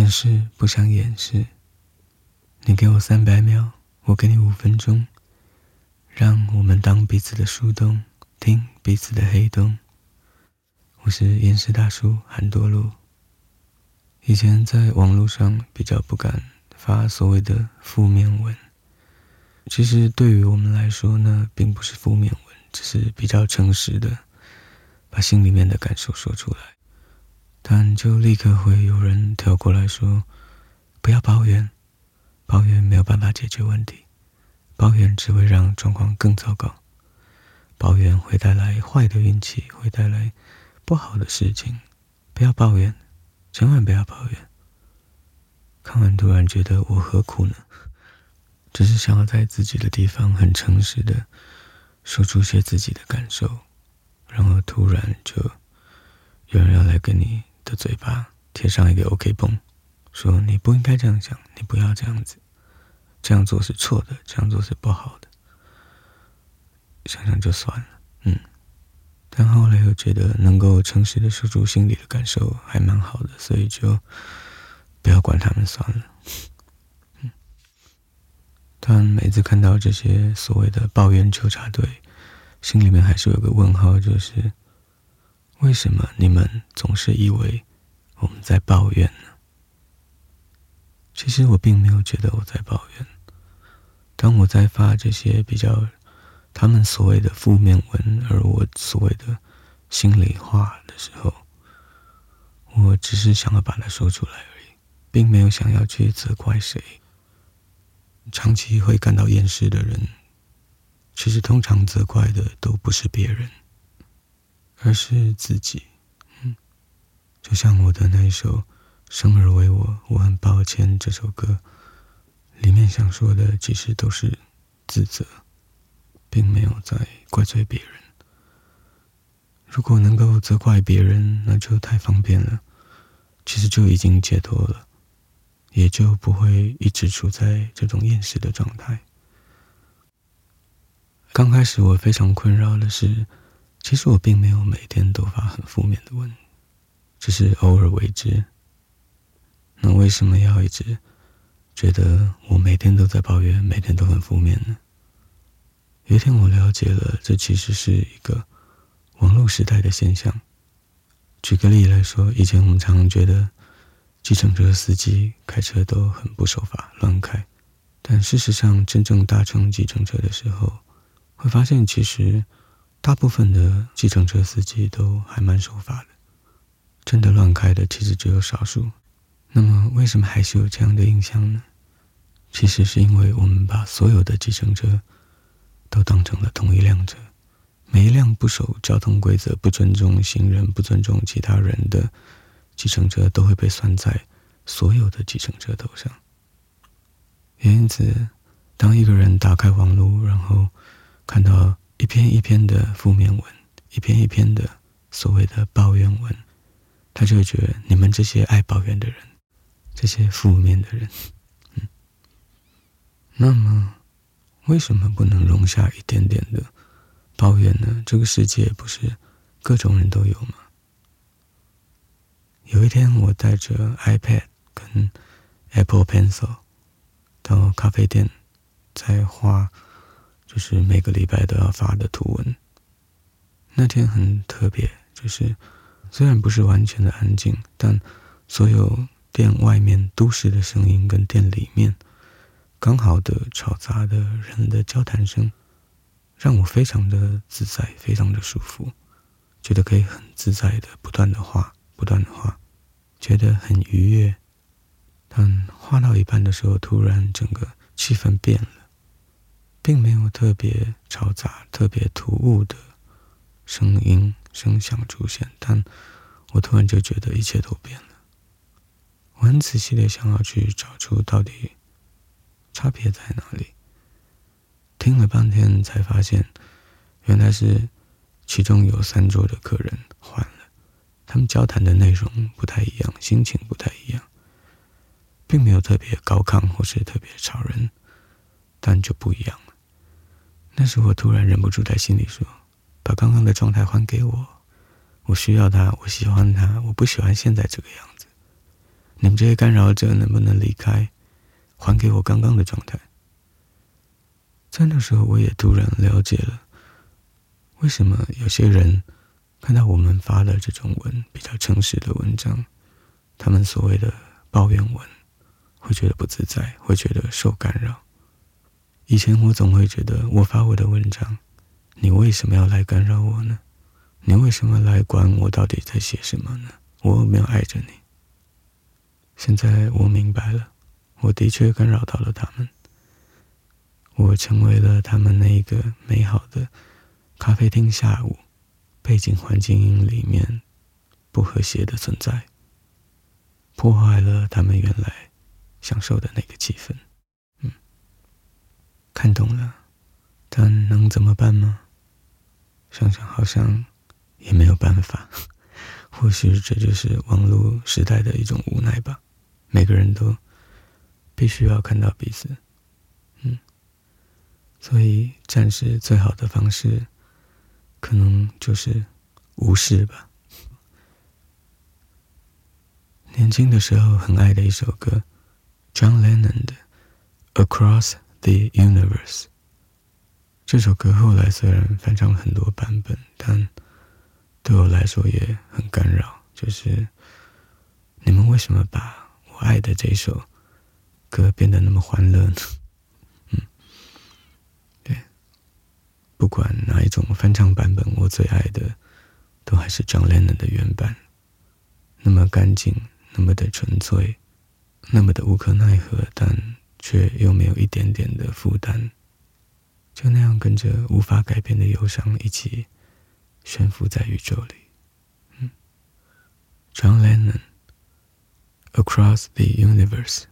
掩饰不想掩饰。你给我三百秒，我给你五分钟，让我们当彼此的树洞，听彼此的黑洞。我是岩石大叔韩多路。以前在网络上比较不敢发所谓的负面文，其实对于我们来说呢，并不是负面文，只是比较诚实的把心里面的感受说出来。但就立刻会有人跳过来说：“不要抱怨，抱怨没有办法解决问题，抱怨只会让状况更糟糕，抱怨会带来坏的运气，会带来不好的事情。不要抱怨，千万不要抱怨。”看完突然觉得我何苦呢？只是想要在自己的地方很诚实的说出些自己的感受，然后突然就有人要来跟你。的嘴巴贴上一个 OK 绷，说你不应该这样想，你不要这样子，这样做是错的，这样做是不好的。想想就算了，嗯。但后来又觉得能够诚实的说出心里的感受还蛮好的，所以就不要管他们算了。嗯。但每次看到这些所谓的抱怨纠察队，心里面还是有个问号，就是。为什么你们总是以为我们在抱怨呢？其实我并没有觉得我在抱怨。当我在发这些比较他们所谓的负面文，而我所谓的心里话的时候，我只是想要把它说出来而已，并没有想要去责怪谁。长期会感到厌世的人，其实通常责怪的都不是别人。而是自己，嗯，就像我的那一首《生而为我》，我很抱歉。这首歌里面想说的，其实都是自责，并没有在怪罪别人。如果能够责怪别人，那就太方便了，其实就已经解脱了，也就不会一直处在这种厌世的状态。刚开始我非常困扰的是。其实我并没有每天都发很负面的文，只是偶尔为之。那为什么要一直觉得我每天都在抱怨，每天都很负面呢？有一天我了解了，这其实是一个网络时代的现象。举个例来说，以前我们常常觉得，计程车司机开车都很不守法，乱开。但事实上，真正搭乘计程车的时候，会发现其实。大部分的计程车司机都还蛮守法的，真的乱开的其实只有少数。那么，为什么还是有这样的印象呢？其实是因为我们把所有的计程车都当成了同一辆车，每一辆不守交通规则、不尊重行人、不尊重其他人的计程车都会被算在所有的计程车头上。也因此，当一个人打开网络，然后看到。一篇一篇的负面文，一篇一篇的所谓的抱怨文，他就会觉得你们这些爱抱怨的人，这些负面的人，嗯，那么为什么不能容下一点点的抱怨呢？这个世界不是各种人都有吗？有一天，我带着 iPad 跟 Apple Pencil 到咖啡店，在画。就是每个礼拜都要发的图文。那天很特别，就是虽然不是完全的安静，但所有店外面都市的声音跟店里面刚好的嘈杂的人的交谈声，让我非常的自在，非常的舒服，觉得可以很自在的不断的画，不断的画，觉得很愉悦。但画到一半的时候，突然整个气氛变了。并没有特别嘈杂、特别突兀的声音声响出现，但我突然就觉得一切都变了。我很仔细的想要去找出到底差别在哪里，听了半天才发现，原来是其中有三桌的客人换了，他们交谈的内容不太一样，心情不太一样，并没有特别高亢或是特别吵人，但就不一样。那时我突然忍不住在心里说：“把刚刚的状态还给我，我需要他，我喜欢他，我不喜欢现在这个样子。”你们这些干扰者能不能离开，还给我刚刚的状态？在那时候，我也突然了解了，为什么有些人看到我们发的这种文比较诚实的文章，他们所谓的抱怨文，会觉得不自在，会觉得受干扰。以前我总会觉得，我发我的文章，你为什么要来干扰我呢？你为什么来管我到底在写什么呢？我没有爱着你？现在我明白了，我的确干扰到了他们。我成为了他们那一个美好的咖啡厅下午背景环境音里面不和谐的存在，破坏了他们原来享受的那个气氛。看懂了，但能怎么办吗？想想好像也没有办法。或许这就是网络时代的一种无奈吧。每个人都必须要看到彼此。嗯。所以，暂时最好的方式，可能就是无视吧。年轻的时候很爱的一首歌，John Lennon 的《Across the Universe》。这首歌后来虽然翻唱了很多版本，但对我来说也很干扰。就是你们为什么把我爱的这首歌变得那么欢乐呢？嗯，对不管哪一种翻唱版本，我最爱的都还是张靓颖的原版，那么干净，那么的纯粹，那么的无可奈何，但却又没有一点点的负担，就那样跟着无法改变的忧伤一起悬浮在宇宙里。嗯，John Lennon，Across the Universe。